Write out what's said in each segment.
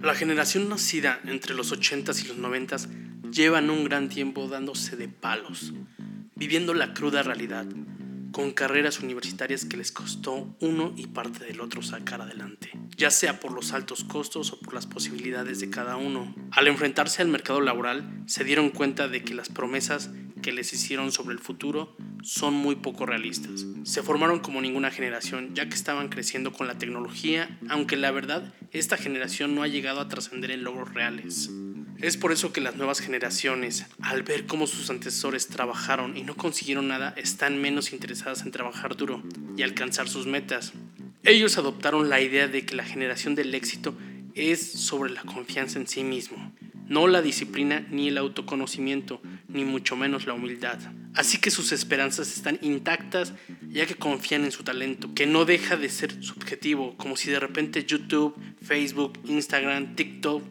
La generación nacida entre los 80s y los 90s llevan un gran tiempo dándose de palos, viviendo la cruda realidad, con carreras universitarias que les costó uno y parte del otro sacar adelante, ya sea por los altos costos o por las posibilidades de cada uno. Al enfrentarse al mercado laboral, se dieron cuenta de que las promesas que les hicieron sobre el futuro son muy poco realistas. Se formaron como ninguna generación, ya que estaban creciendo con la tecnología, aunque la verdad, esta generación no ha llegado a trascender en logros reales. Es por eso que las nuevas generaciones, al ver cómo sus antecesores trabajaron y no consiguieron nada, están menos interesadas en trabajar duro y alcanzar sus metas. Ellos adoptaron la idea de que la generación del éxito es sobre la confianza en sí mismo, no la disciplina ni el autoconocimiento, ni mucho menos la humildad. Así que sus esperanzas están intactas ya que confían en su talento, que no deja de ser subjetivo, como si de repente YouTube, Facebook, Instagram, TikTok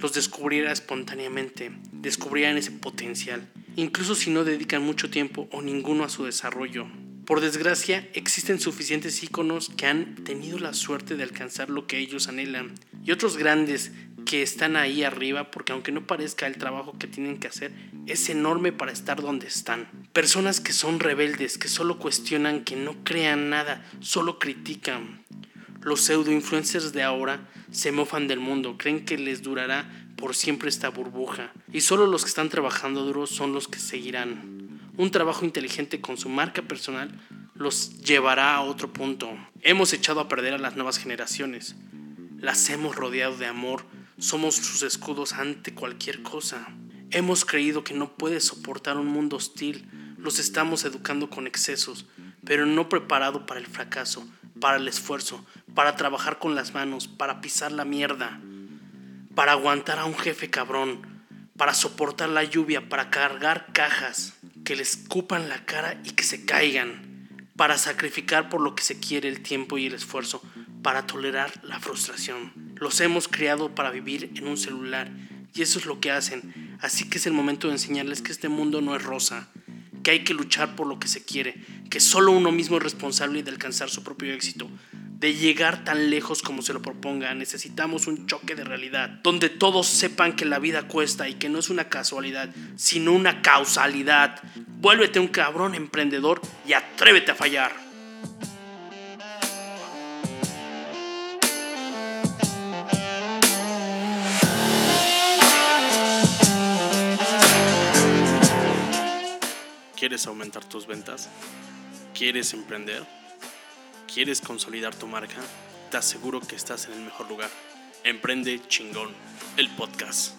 los descubriera espontáneamente, descubrieran ese potencial, incluso si no dedican mucho tiempo o ninguno a su desarrollo. Por desgracia, existen suficientes íconos que han tenido la suerte de alcanzar lo que ellos anhelan, y otros grandes que están ahí arriba porque aunque no parezca el trabajo que tienen que hacer, es enorme para estar donde están. Personas que son rebeldes, que solo cuestionan, que no crean nada, solo critican. Los pseudo influencers de ahora se mofan del mundo, creen que les durará por siempre esta burbuja y solo los que están trabajando duro son los que seguirán. Un trabajo inteligente con su marca personal los llevará a otro punto. Hemos echado a perder a las nuevas generaciones. Las hemos rodeado de amor, somos sus escudos ante cualquier cosa. Hemos creído que no puede soportar un mundo hostil, los estamos educando con excesos, pero no preparado para el fracaso, para el esfuerzo, para trabajar con las manos, para pisar la mierda, para aguantar a un jefe cabrón, para soportar la lluvia, para cargar cajas, que les escupan la cara y que se caigan, para sacrificar por lo que se quiere el tiempo y el esfuerzo, para tolerar la frustración. Los hemos criado para vivir en un celular y eso es lo que hacen. Así que es el momento de enseñarles que este mundo no es rosa, que hay que luchar por lo que se quiere, que solo uno mismo es responsable de alcanzar su propio éxito, de llegar tan lejos como se lo proponga. Necesitamos un choque de realidad, donde todos sepan que la vida cuesta y que no es una casualidad, sino una causalidad. Vuélvete un cabrón emprendedor y atrévete a fallar. ¿Quieres aumentar tus ventas? ¿Quieres emprender? ¿Quieres consolidar tu marca? Te aseguro que estás en el mejor lugar. Emprende chingón, el podcast.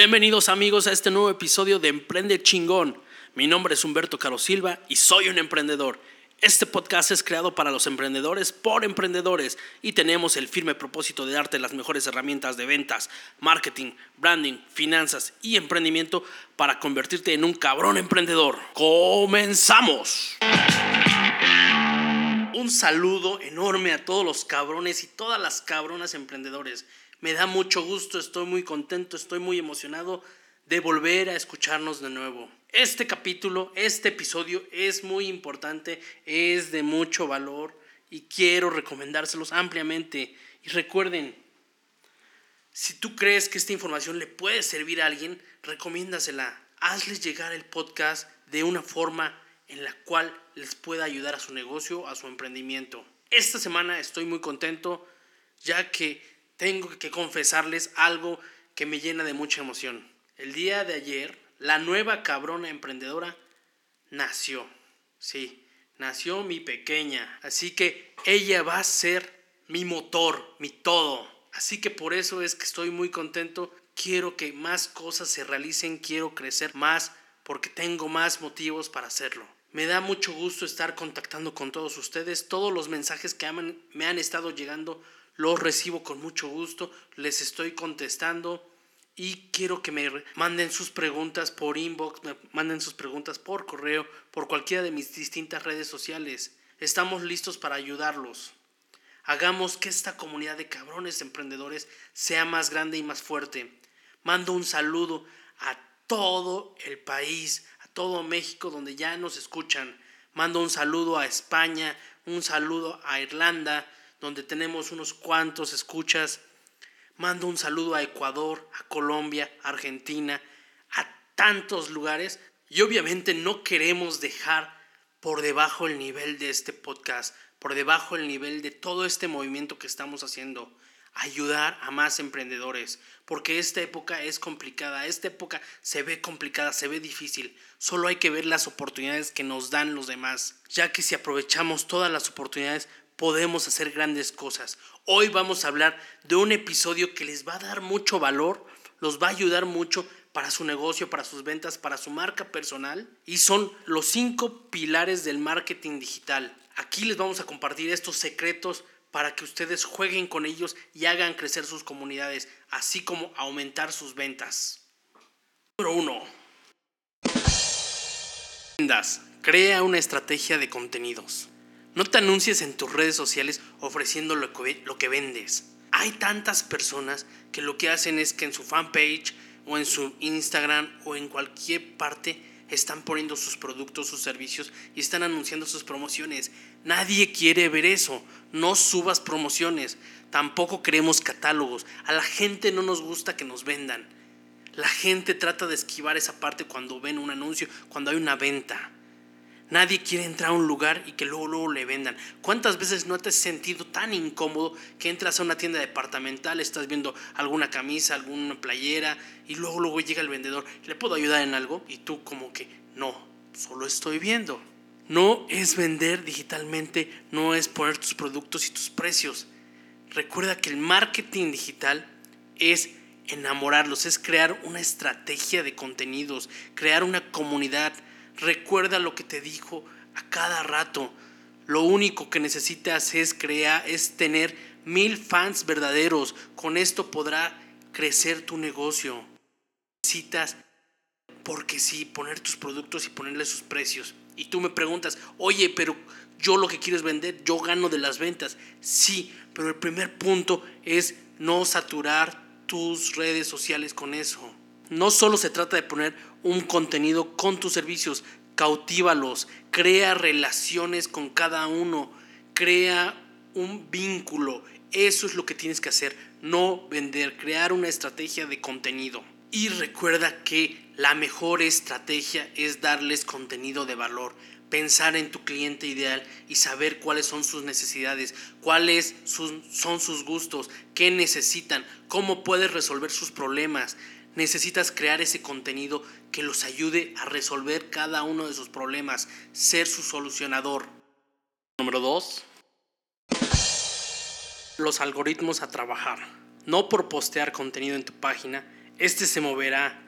Bienvenidos amigos a este nuevo episodio de Emprende Chingón. Mi nombre es Humberto Caro Silva y soy un emprendedor. Este podcast es creado para los emprendedores por emprendedores y tenemos el firme propósito de darte las mejores herramientas de ventas, marketing, branding, finanzas y emprendimiento para convertirte en un cabrón emprendedor. ¡Comenzamos! Un saludo enorme a todos los cabrones y todas las cabronas emprendedores. Me da mucho gusto, estoy muy contento, estoy muy emocionado de volver a escucharnos de nuevo. Este capítulo, este episodio es muy importante, es de mucho valor y quiero recomendárselos ampliamente. Y recuerden, si tú crees que esta información le puede servir a alguien, recomiéndasela. Hazles llegar el podcast de una forma en la cual les pueda ayudar a su negocio, a su emprendimiento. Esta semana estoy muy contento ya que tengo que confesarles algo que me llena de mucha emoción. El día de ayer, la nueva cabrona emprendedora nació. Sí, nació mi pequeña. Así que ella va a ser mi motor, mi todo. Así que por eso es que estoy muy contento. Quiero que más cosas se realicen, quiero crecer más porque tengo más motivos para hacerlo. Me da mucho gusto estar contactando con todos ustedes. Todos los mensajes que me han estado llegando los recibo con mucho gusto, les estoy contestando y quiero que me manden sus preguntas por inbox, me manden sus preguntas por correo, por cualquiera de mis distintas redes sociales. Estamos listos para ayudarlos. Hagamos que esta comunidad de cabrones emprendedores sea más grande y más fuerte. Mando un saludo a todo el país, a todo México donde ya nos escuchan. Mando un saludo a España, un saludo a Irlanda, donde tenemos unos cuantos escuchas. Mando un saludo a Ecuador, a Colombia, a Argentina, a tantos lugares. Y obviamente no queremos dejar por debajo el nivel de este podcast, por debajo el nivel de todo este movimiento que estamos haciendo. Ayudar a más emprendedores, porque esta época es complicada, esta época se ve complicada, se ve difícil. Solo hay que ver las oportunidades que nos dan los demás, ya que si aprovechamos todas las oportunidades podemos hacer grandes cosas. Hoy vamos a hablar de un episodio que les va a dar mucho valor, los va a ayudar mucho para su negocio, para sus ventas, para su marca personal y son los cinco pilares del marketing digital. Aquí les vamos a compartir estos secretos para que ustedes jueguen con ellos y hagan crecer sus comunidades, así como aumentar sus ventas. Número 1. Vendas. Crea una estrategia de contenidos. No te anuncies en tus redes sociales ofreciendo lo que, vendes. Hay tantas personas que lo que hacen es que en su fanpage o en su Instagram o en cualquier parte están poniendo sus productos, sus servicios y están anunciando sus promociones. Nadie quiere ver eso. No subas promociones. Tampoco queremos catálogos. A la gente no nos gusta que nos vendan. La gente trata de esquivar esa parte cuando ven un anuncio, cuando hay una venta. Nadie quiere entrar a un lugar y que luego, luego le vendan. ¿Cuántas veces no te has sentido tan incómodo que entras a una tienda departamental, estás viendo alguna camisa, alguna playera y luego, luego llega el vendedor, ¿le puedo ayudar en algo? Y tú como que, no, solo estoy viendo. No es vender digitalmente, no es poner tus productos y tus precios. Recuerda que el marketing digital es enamorarlos, es crear una estrategia de contenidos, crear una comunidad, Recuerda lo que te dijo a cada rato. Lo único que necesitas es crear, es tener mil fans verdaderos. Con esto podrá crecer tu negocio. Necesitas, porque sí, poner tus productos y ponerle sus precios. Y tú me preguntas, oye, pero yo lo que quiero es vender, yo gano de las ventas. Sí, pero el primer punto es no saturar tus redes sociales con eso. No solo se trata de poner un contenido con tus servicios, cautívalos, crea relaciones con cada uno, crea un vínculo. Eso es lo que tienes que hacer, no vender, crear una estrategia de contenido. Y recuerda que la mejor estrategia es darles contenido de valor, pensar en tu cliente ideal y saber cuáles son sus necesidades, cuáles son sus gustos, qué necesitan, cómo puedes resolver sus problemas necesitas crear ese contenido que los ayude a resolver cada uno de sus problemas, ser su solucionador. Número 2. Los algoritmos a trabajar. No por postear contenido en tu página, este se moverá,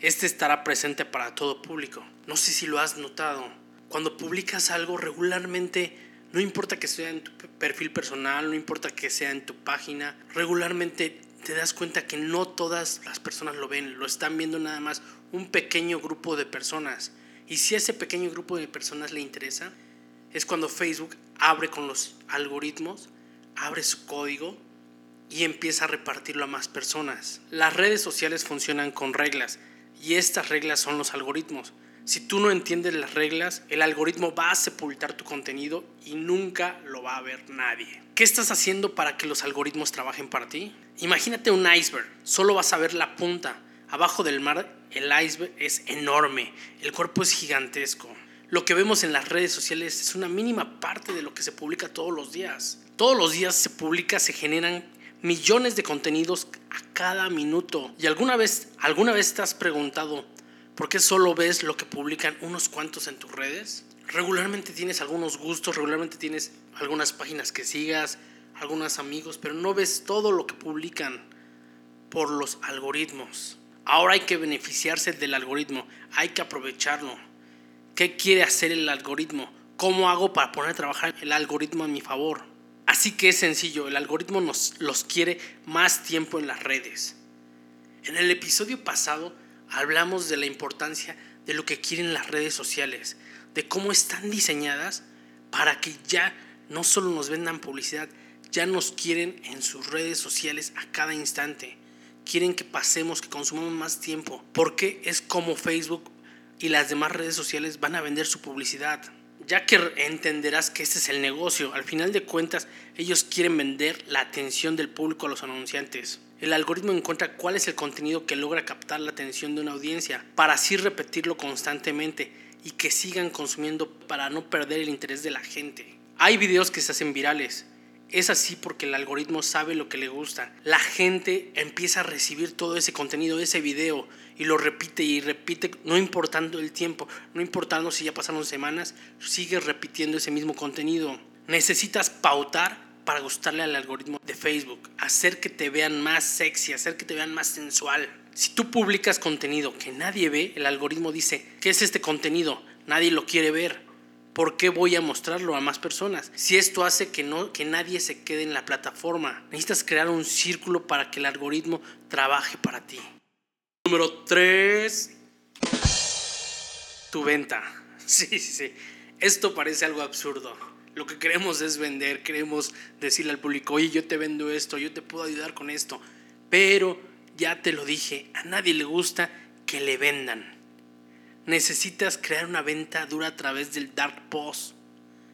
este estará presente para todo público. No sé si lo has notado. Cuando publicas algo regularmente, no importa que sea en tu perfil personal, no importa que sea en tu página, regularmente te das cuenta que no todas las personas lo ven, lo están viendo nada más un pequeño grupo de personas. Y si a ese pequeño grupo de personas le interesa, es cuando Facebook abre con los algoritmos, abre su código y empieza a repartirlo a más personas. Las redes sociales funcionan con reglas y estas reglas son los algoritmos. Si tú no entiendes las reglas, el algoritmo va a sepultar tu contenido y nunca lo va a ver nadie. ¿Qué estás haciendo para que los algoritmos trabajen para ti? Imagínate un iceberg, solo vas a ver la punta. Abajo del mar el iceberg es enorme, el cuerpo es gigantesco. Lo que vemos en las redes sociales es una mínima parte de lo que se publica todos los días. Todos los días se publica, se generan millones de contenidos a cada minuto. ¿Y alguna vez, alguna vez te has preguntado ¿Por qué solo ves lo que publican unos cuantos en tus redes? Regularmente tienes algunos gustos, regularmente tienes algunas páginas que sigas, algunos amigos, pero no ves todo lo que publican por los algoritmos. Ahora hay que beneficiarse del algoritmo, hay que aprovecharlo. ¿Qué quiere hacer el algoritmo? ¿Cómo hago para poner a trabajar el algoritmo a mi favor? Así que es sencillo, el algoritmo nos los quiere más tiempo en las redes. En el episodio pasado hablamos de la importancia de lo que quieren las redes sociales, de cómo están diseñadas para que ya no solo nos vendan publicidad, ya nos quieren en sus redes sociales a cada instante. Quieren que pasemos, que consumamos más tiempo, porque es como Facebook y las demás redes sociales van a vender su publicidad. Ya que entenderás que este es el negocio, al final de cuentas ellos quieren vender la atención del público a los anunciantes. El algoritmo encuentra cuál es el contenido que logra captar la atención de una audiencia para así repetirlo constantemente y que sigan consumiendo para no perder el interés de la gente. Hay videos que se hacen virales. Es así porque el algoritmo sabe lo que le gusta. La gente empieza a recibir todo ese contenido, ese video, y lo repite y repite, no importando el tiempo, no importando si ya pasaron semanas, sigue repitiendo ese mismo contenido. Necesitas pautar para gustarle al algoritmo de Facebook, hacer que te vean más sexy, hacer que te vean más sensual. Si tú publicas contenido que nadie ve, el algoritmo dice, ¿qué es este contenido? Nadie lo quiere ver. ¿Por qué voy a mostrarlo a más personas? Si esto hace que, no, que nadie se quede en la plataforma, necesitas crear un círculo para que el algoritmo trabaje para ti. Número 3. Tu venta. Sí, sí, sí. Esto parece algo absurdo. Lo que queremos es vender, queremos decirle al público, oye, yo te vendo esto, yo te puedo ayudar con esto. Pero ya te lo dije, a nadie le gusta que le vendan. Necesitas crear una venta dura a través del dark post.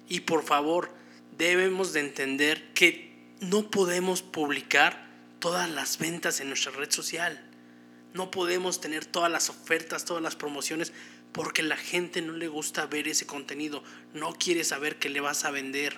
Y por favor, debemos de entender que no podemos publicar todas las ventas en nuestra red social. No podemos tener todas las ofertas, todas las promociones, porque la gente no le gusta ver ese contenido. No quiere saber qué le vas a vender.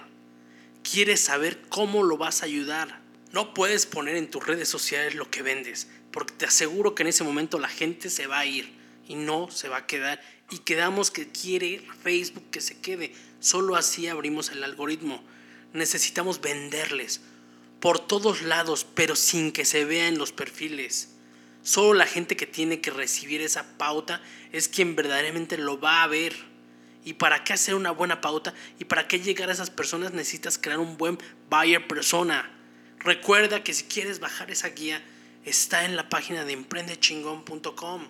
Quiere saber cómo lo vas a ayudar. No puedes poner en tus redes sociales lo que vendes porque te aseguro que en ese momento la gente se va a ir y no se va a quedar y quedamos que quiere Facebook que se quede. Solo así abrimos el algoritmo. Necesitamos venderles por todos lados, pero sin que se vea en los perfiles. Solo la gente que tiene que recibir esa pauta es quien verdaderamente lo va a ver. ¿Y para qué hacer una buena pauta? ¿Y para qué llegar a esas personas necesitas crear un buen buyer persona? Recuerda que si quieres bajar esa guía, está en la página de emprendechingón.com.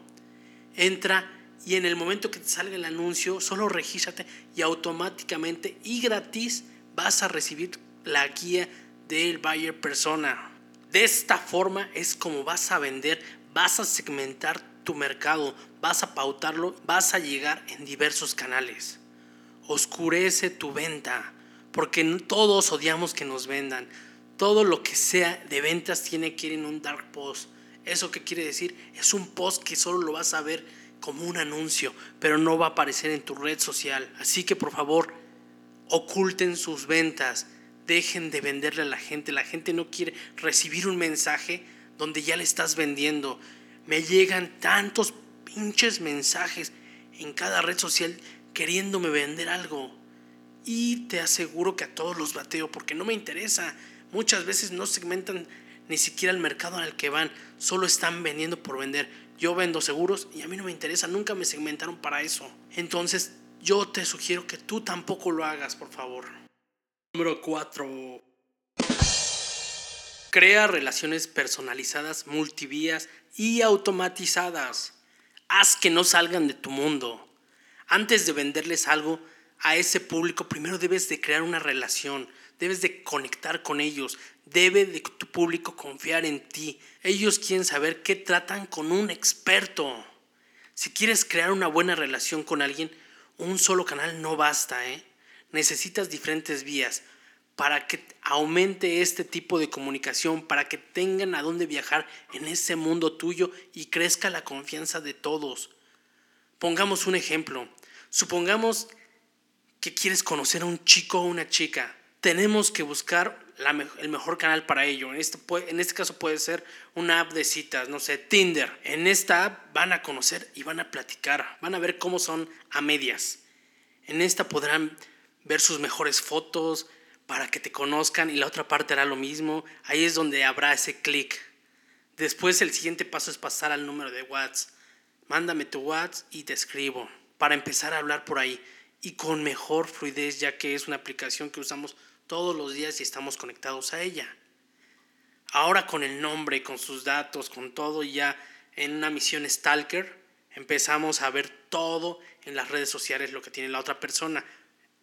Entra y en el momento que te salga el anuncio, solo regístrate y automáticamente y gratis vas a recibir la guía del buyer persona. De esta forma es como vas a vender, vas a segmentar tu mercado, vas a pautarlo, vas a llegar en diversos canales. Oscurece tu venta, porque todos odiamos que nos vendan todo lo que sea de ventas tiene que ir en un dark post. ¿Eso qué quiere decir? Es un post que solo lo vas a ver como un anuncio, pero no va a aparecer en tu red social. Así que por favor, oculten sus ventas. Dejen de venderle a la gente. La gente no quiere recibir un mensaje donde ya le estás vendiendo. Me llegan tantos pinches mensajes en cada red social queriéndome vender algo. Y te aseguro que a todos los bateo porque no me interesa. Muchas veces no segmentan ni siquiera el mercado el que van, solo están vendiendo por vender. Yo vendo seguros y a mí no me interesa, nunca me segmentaron para eso. Entonces yo te sugiero que tú tampoco lo hagas, por favor. Número 4. Crea relaciones personalizadas, multivías y automatizadas. Haz que no salgan de tu mundo. Antes de venderles algo a ese público, primero debes de crear una relación debes de conectar con ellos, debe de tu público confiar en ti. Ellos quieren saber qué tratan con un experto. Si quieres crear una buena relación con alguien, un solo canal no basta, ¿eh? Necesitas diferentes vías para que aumente este tipo de comunicación, para que tengan a dónde viajar en ese mundo tuyo y crezca la confianza de todos. Pongamos un ejemplo. Supongamos que quieres conocer a un chico o una chica tenemos que buscar el mejor canal para ello. En este, en este caso puede ser una app de citas, no sé, Tinder. En esta app van a conocer y van a platicar, van a ver cómo son a medias. En esta podrán ver sus mejores fotos para que te conozcan y la otra parte hará lo mismo. Ahí es donde habrá ese clic. Después el siguiente paso es pasar al número de WhatsApp. Mándame tu WhatsApp y te escribo para empezar a hablar por ahí y con mejor fluidez ya que es una aplicación que usamos todos los días y estamos conectados a ella. Ahora con el nombre, con sus datos, con todo ya en una misión Stalker, empezamos a ver todo en las redes sociales lo que tiene la otra persona.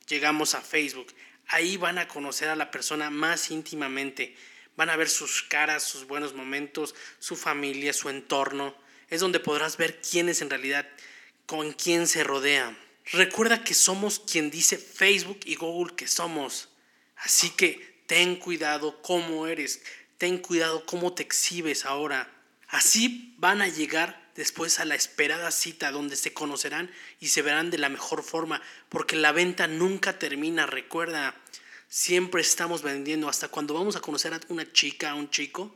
Llegamos a Facebook. Ahí van a conocer a la persona más íntimamente. Van a ver sus caras, sus buenos momentos, su familia, su entorno. Es donde podrás ver quién es en realidad, con quién se rodea. Recuerda que somos quien dice Facebook y Google que somos. Así que ten cuidado cómo eres, ten cuidado cómo te exhibes ahora. Así van a llegar después a la esperada cita donde se conocerán y se verán de la mejor forma, porque la venta nunca termina, recuerda, siempre estamos vendiendo, hasta cuando vamos a conocer a una chica, a un chico,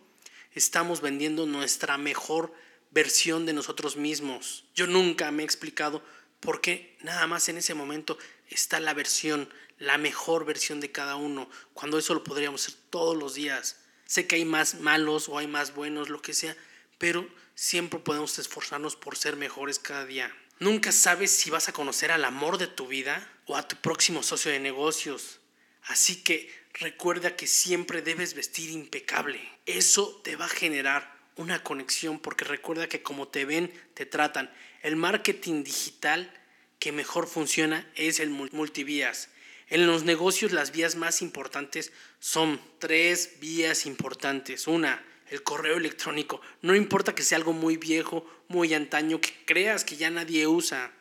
estamos vendiendo nuestra mejor versión de nosotros mismos. Yo nunca me he explicado por qué nada más en ese momento está la versión, la mejor versión de cada uno, cuando eso lo podríamos hacer todos los días. Sé que hay más malos o hay más buenos, lo que sea, pero siempre podemos esforzarnos por ser mejores cada día. Nunca sabes si vas a conocer al amor de tu vida o a tu próximo socio de negocios. Así que recuerda que siempre debes vestir impecable. Eso te va a generar una conexión porque recuerda que como te ven, te tratan. El marketing digital que mejor funciona es el multivías. En los negocios las vías más importantes son tres vías importantes. Una, el correo electrónico. No importa que sea algo muy viejo, muy antaño, que creas que ya nadie usa.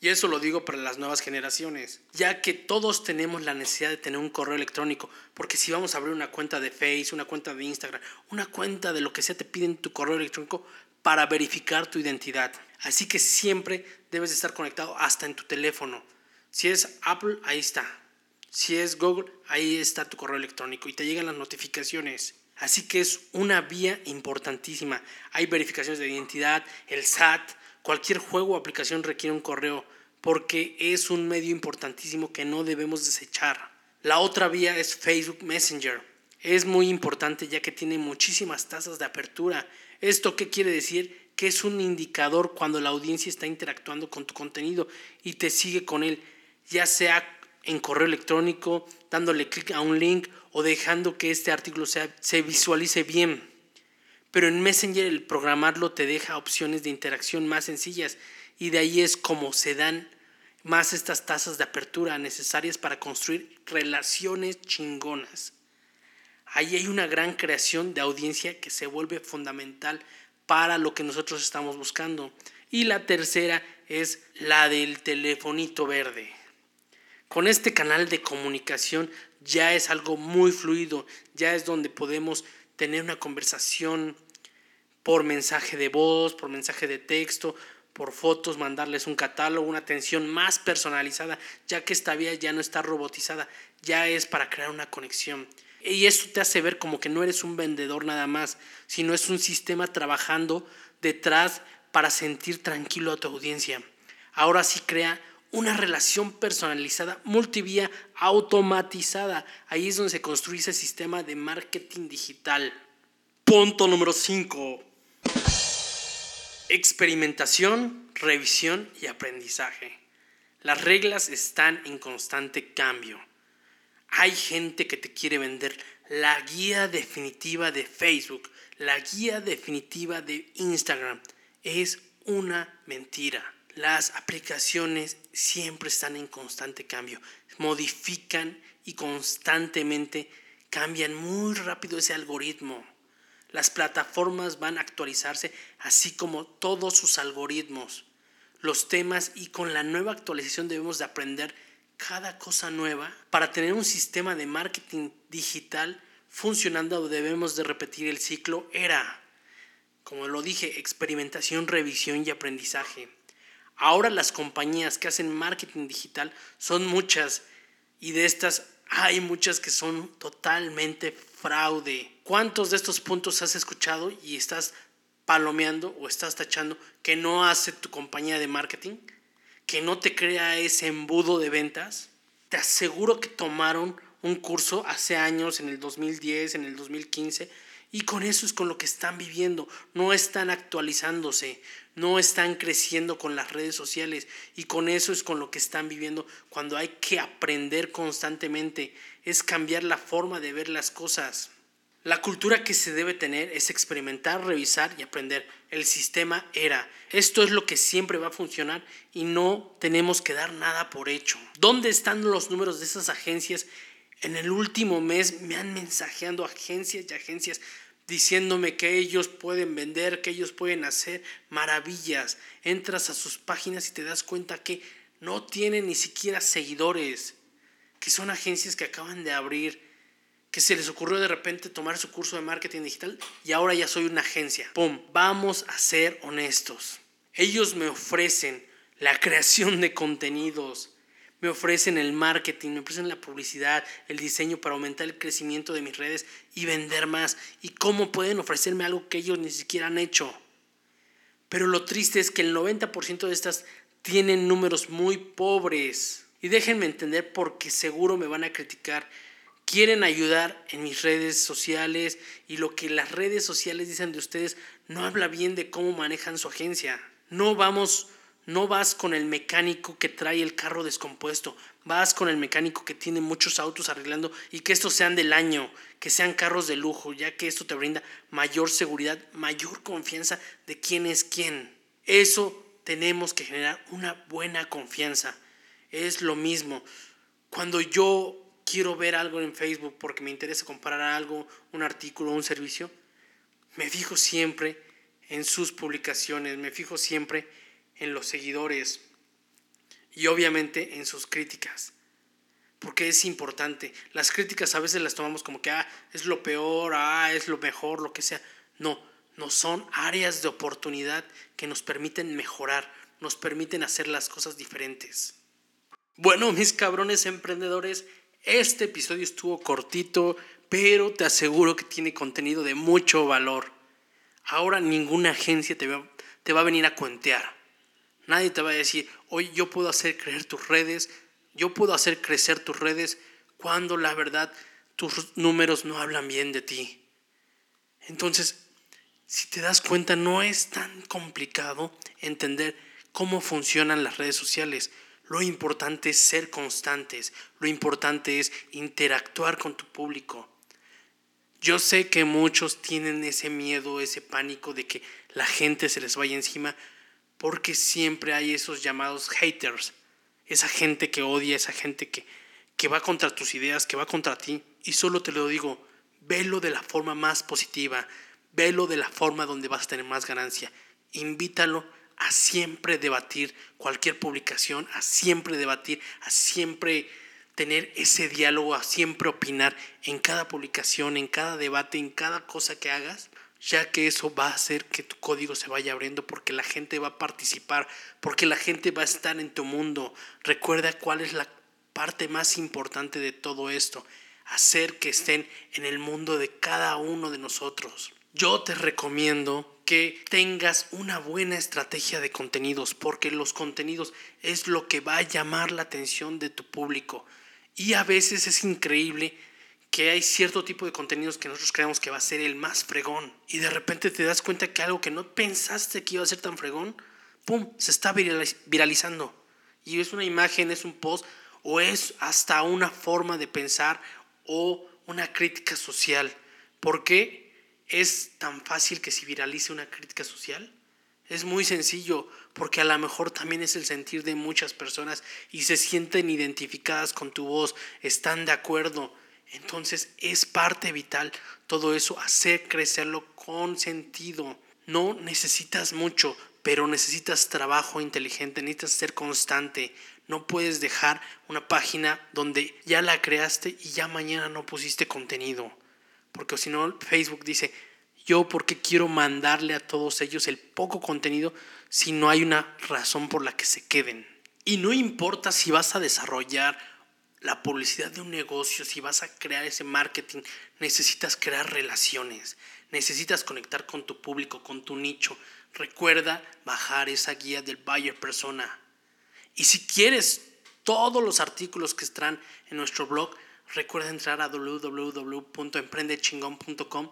Y eso lo digo para las nuevas generaciones, ya que todos tenemos la necesidad de tener un correo electrónico, porque si vamos a abrir una cuenta de Facebook, una cuenta de Instagram, una cuenta de lo que sea, te piden tu correo electrónico para verificar tu identidad. Así que siempre debes estar conectado hasta en tu teléfono. Si es Apple, ahí está. Si es Google, ahí está tu correo electrónico y te llegan las notificaciones. Así que es una vía importantísima. Hay verificaciones de identidad, el SAT, cualquier juego o aplicación requiere un correo porque es un medio importantísimo que no debemos desechar. La otra vía es Facebook Messenger. Es muy importante ya que tiene muchísimas tasas de apertura. ¿Esto qué quiere decir? Que es un indicador cuando la audiencia está interactuando con tu contenido y te sigue con él, ya sea en correo electrónico, dándole clic a un link o dejando que este artículo se visualice bien. Pero en Messenger el programarlo te deja opciones de interacción más sencillas y de ahí es como se dan más estas tasas de apertura necesarias para construir relaciones chingonas. Ahí hay una gran creación de audiencia que se vuelve fundamental para lo que nosotros estamos buscando. Y la tercera es la del telefonito verde. Con este canal de comunicación ya es algo muy fluido, ya es donde podemos tener una conversación por mensaje de voz, por mensaje de texto, por fotos, mandarles un catálogo, una atención más personalizada, ya que esta vía ya no está robotizada, ya es para crear una conexión. Y eso te hace ver como que no eres un vendedor nada más, sino es un sistema trabajando detrás para sentir tranquilo a tu audiencia. Ahora sí crea una relación personalizada, multivía, automatizada. Ahí es donde se construye ese sistema de marketing digital. Punto número 5. Experimentación, revisión y aprendizaje. Las reglas están en constante cambio. Hay gente que te quiere vender la guía definitiva de Facebook, la guía definitiva de Instagram. Es una mentira. Las aplicaciones siempre están en constante cambio, modifican y constantemente cambian muy rápido ese algoritmo. Las plataformas van a actualizarse así como todos sus algoritmos, los temas y con la nueva actualización debemos de aprender cada cosa nueva para tener un sistema de marketing digital funcionando debemos de repetir el ciclo ERA. Como lo dije, experimentación, revisión y aprendizaje. Ahora las compañías que hacen marketing digital son muchas y de estas hay muchas que son totalmente fraude. ¿Cuántos de estos puntos has escuchado y estás palomeando o estás tachando que no hace tu compañía de marketing? ¿Que no te crea ese embudo de ventas? Te aseguro que tomaron un curso hace años, en el 2010, en el 2015, y con eso es con lo que están viviendo. No están actualizándose, no están creciendo con las redes sociales y con eso es con lo que están viviendo cuando hay que aprender constantemente, es cambiar la forma de ver las cosas. La cultura que se debe tener es experimentar, revisar y aprender. El sistema era. Esto es lo que siempre va a funcionar y no tenemos que dar nada por hecho. ¿Dónde están los números de esas agencias? En el último mes me han mensajeando agencias y agencias diciéndome que ellos pueden vender, que ellos pueden hacer maravillas. Entras a sus páginas y te das cuenta que no tienen ni siquiera seguidores, que son agencias que acaban de abrir, que se les ocurrió de repente tomar su curso de marketing digital y ahora ya soy una agencia. ¡Pum! Vamos a ser honestos. Ellos me ofrecen la creación de contenidos, me ofrecen el marketing, me ofrecen la publicidad, el diseño para aumentar el crecimiento de mis redes y vender más. ¿Y cómo pueden ofrecerme algo que ellos ni siquiera han hecho? Pero lo triste es que el 90% de estas tienen números muy pobres. Y déjenme entender porque seguro me van a criticar. Quieren ayudar en mis redes sociales y lo que las redes sociales dicen de ustedes no habla bien de cómo manejan su agencia. No vamos no vas con el mecánico que trae el carro descompuesto, vas con el mecánico que tiene muchos autos arreglando y que estos sean del año, que sean carros de lujo, ya que esto te brinda mayor seguridad, mayor confianza de quién es quién. Eso tenemos que generar una buena confianza. Es lo mismo. Cuando yo quiero ver algo en Facebook porque me interesa comparar algo, un artículo, un servicio, me fijo siempre en sus publicaciones, me fijo siempre en los seguidores y obviamente en sus críticas. Porque es importante. Las críticas a veces las tomamos como que ah, es lo peor, ah, es lo mejor, lo que sea. No, no son áreas de oportunidad que nos permiten mejorar, nos permiten hacer las cosas diferentes. Bueno, mis cabrones emprendedores, este episodio estuvo cortito, pero te aseguro que tiene contenido de mucho valor. Ahora ninguna agencia te va, te va a venir a cuentear. Nadie te va a decir, hoy yo puedo hacer creer tus redes, yo puedo hacer crecer tus redes, cuando la verdad tus números no hablan bien de ti. Entonces, si te das cuenta, no es tan complicado entender cómo funcionan las redes sociales. Lo importante es ser constantes, lo importante es interactuar con tu público. Yo sé que muchos tienen ese miedo, ese pánico de que la gente se les vaya encima, porque siempre hay esos llamados haters, esa gente que odia, esa gente que, que va contra tus ideas, que va contra ti. Y solo te lo digo, velo de la forma más positiva, velo de la forma donde vas a tener más ganancia. Invítalo a siempre debatir cualquier publicación, a siempre debatir, a siempre tener ese diálogo, a siempre opinar en cada publicación, en cada debate, en cada cosa que hagas ya que eso va a hacer que tu código se vaya abriendo porque la gente va a participar, porque la gente va a estar en tu mundo. Recuerda cuál es la parte más importante de todo esto, hacer que estén en el mundo de cada uno de nosotros. Yo te recomiendo que tengas una buena estrategia de contenidos, porque los contenidos es lo que va a llamar la atención de tu público. Y a veces es increíble que hay cierto tipo de contenidos que nosotros creemos que va a ser el más fregón y de repente te das cuenta que algo que no pensaste que iba a ser tan fregón, ¡pum!, se está viralizando. Y es una imagen, es un post o es hasta una forma de pensar o una crítica social. ¿Por qué es tan fácil que se viralice una crítica social? Es muy sencillo, porque a lo mejor también es el sentir de muchas personas y se sienten identificadas con tu voz, están de acuerdo entonces es parte vital todo eso, hacer crecerlo con sentido. No necesitas mucho, pero necesitas trabajo inteligente, necesitas ser constante. No puedes dejar una página donde ya la creaste y ya mañana no pusiste contenido. Porque si no, Facebook dice, yo por qué quiero mandarle a todos ellos el poco contenido si no hay una razón por la que se queden. Y no importa si vas a desarrollar la publicidad de un negocio, si vas a crear ese marketing, necesitas crear relaciones, necesitas conectar con tu público, con tu nicho. Recuerda bajar esa guía del buyer persona. Y si quieres todos los artículos que están en nuestro blog, recuerda entrar a www.emprendechingon.com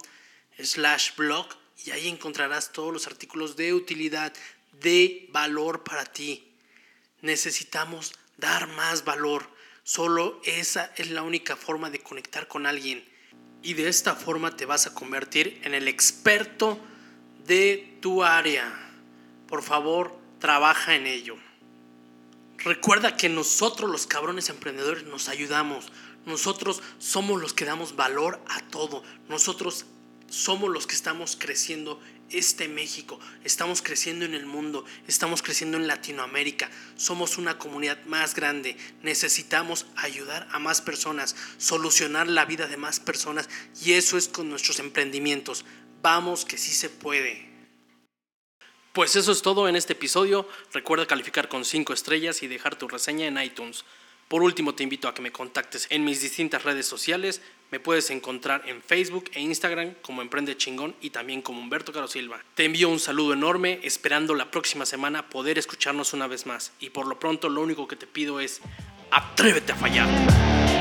slash blog y ahí encontrarás todos los artículos de utilidad, de valor para ti. Necesitamos dar más valor Solo esa es la única forma de conectar con alguien. y de esta forma te vas a convertir en el experto de tu área. Por favor, trabaja en ello. Recuerda que nosotros los cabrones emprendedores nos ayudamos. Nosotros somos los que damos valor a todo. Nosotros somos los que estamos creciendo este México, estamos creciendo en el mundo, estamos creciendo en Latinoamérica, somos una comunidad más grande, necesitamos ayudar a más personas, solucionar la vida de más personas y eso es con nuestros emprendimientos. Vamos que sí se puede. Pues eso es todo en este episodio. Recuerda calificar con 5 estrellas y dejar tu reseña en iTunes. Por último, te invito a que me contactes en mis distintas redes sociales. Me puedes encontrar en Facebook e Instagram como Emprende Chingón y también como Humberto Caro Silva. Te envío un saludo enorme, esperando la próxima semana poder escucharnos una vez más. Y por lo pronto, lo único que te pido es, atrévete a fallar.